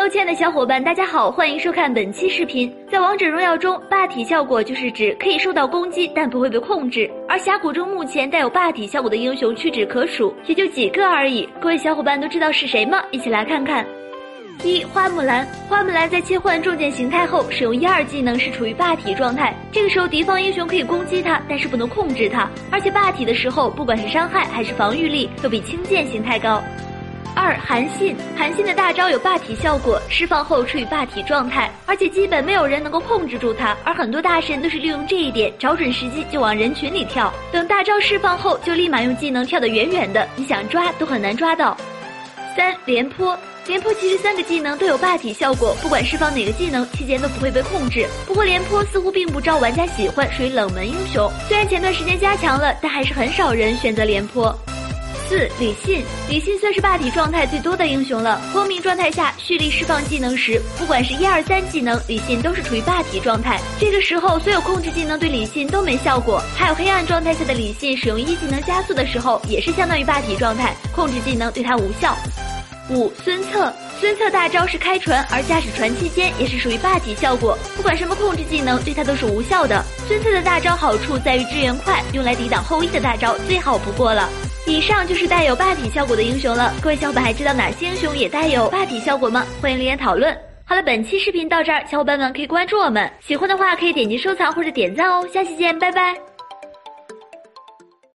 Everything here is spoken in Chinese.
Hello，亲爱的小伙伴，大家好，欢迎收看本期视频。在王者荣耀中，霸体效果就是指可以受到攻击，但不会被控制。而峡谷中目前带有霸体效果的英雄屈指可数，也就几个而已。各位小伙伴都知道是谁吗？一起来看看。一花木兰，花木兰在切换重剑形态后，使用一二技能是处于霸体状态。这个时候敌方英雄可以攻击他，但是不能控制他。而且霸体的时候，不管是伤害还是防御力，都比轻剑形态高。二韩信，韩信的大招有霸体效果，释放后处于霸体状态，而且基本没有人能够控制住他。而很多大神都是利用这一点，找准时机就往人群里跳，等大招释放后就立马用技能跳得远远的，你想抓都很难抓到。三廉颇。廉颇其实三个技能都有霸体效果，不管释放哪个技能，期间都不会被控制。不过廉颇似乎并不招玩家喜欢，属于冷门英雄。虽然前段时间加强了，但还是很少人选择廉颇。四李信，李信算是霸体状态最多的英雄了。光明状态下蓄力释放技能时，不管是一二三技能，李信都是处于霸体状态。这个时候所有控制技能对李信都没效果。还有黑暗状态下的李信使用一技能加速的时候，也是相当于霸体状态，控制技能对他无效。五孙策，孙策大招是开船，而驾驶船期间也是属于霸体效果，不管什么控制技能对他都是无效的。孙策的大招好处在于支援快，用来抵挡后羿的大招最好不过了。以上就是带有霸体效果的英雄了，各位小伙伴还知道哪些英雄也带有霸体效果吗？欢迎留言讨论。好了，本期视频到这儿，小伙伴们可以关注我们，喜欢的话可以点击收藏或者点赞哦。下期见，拜拜。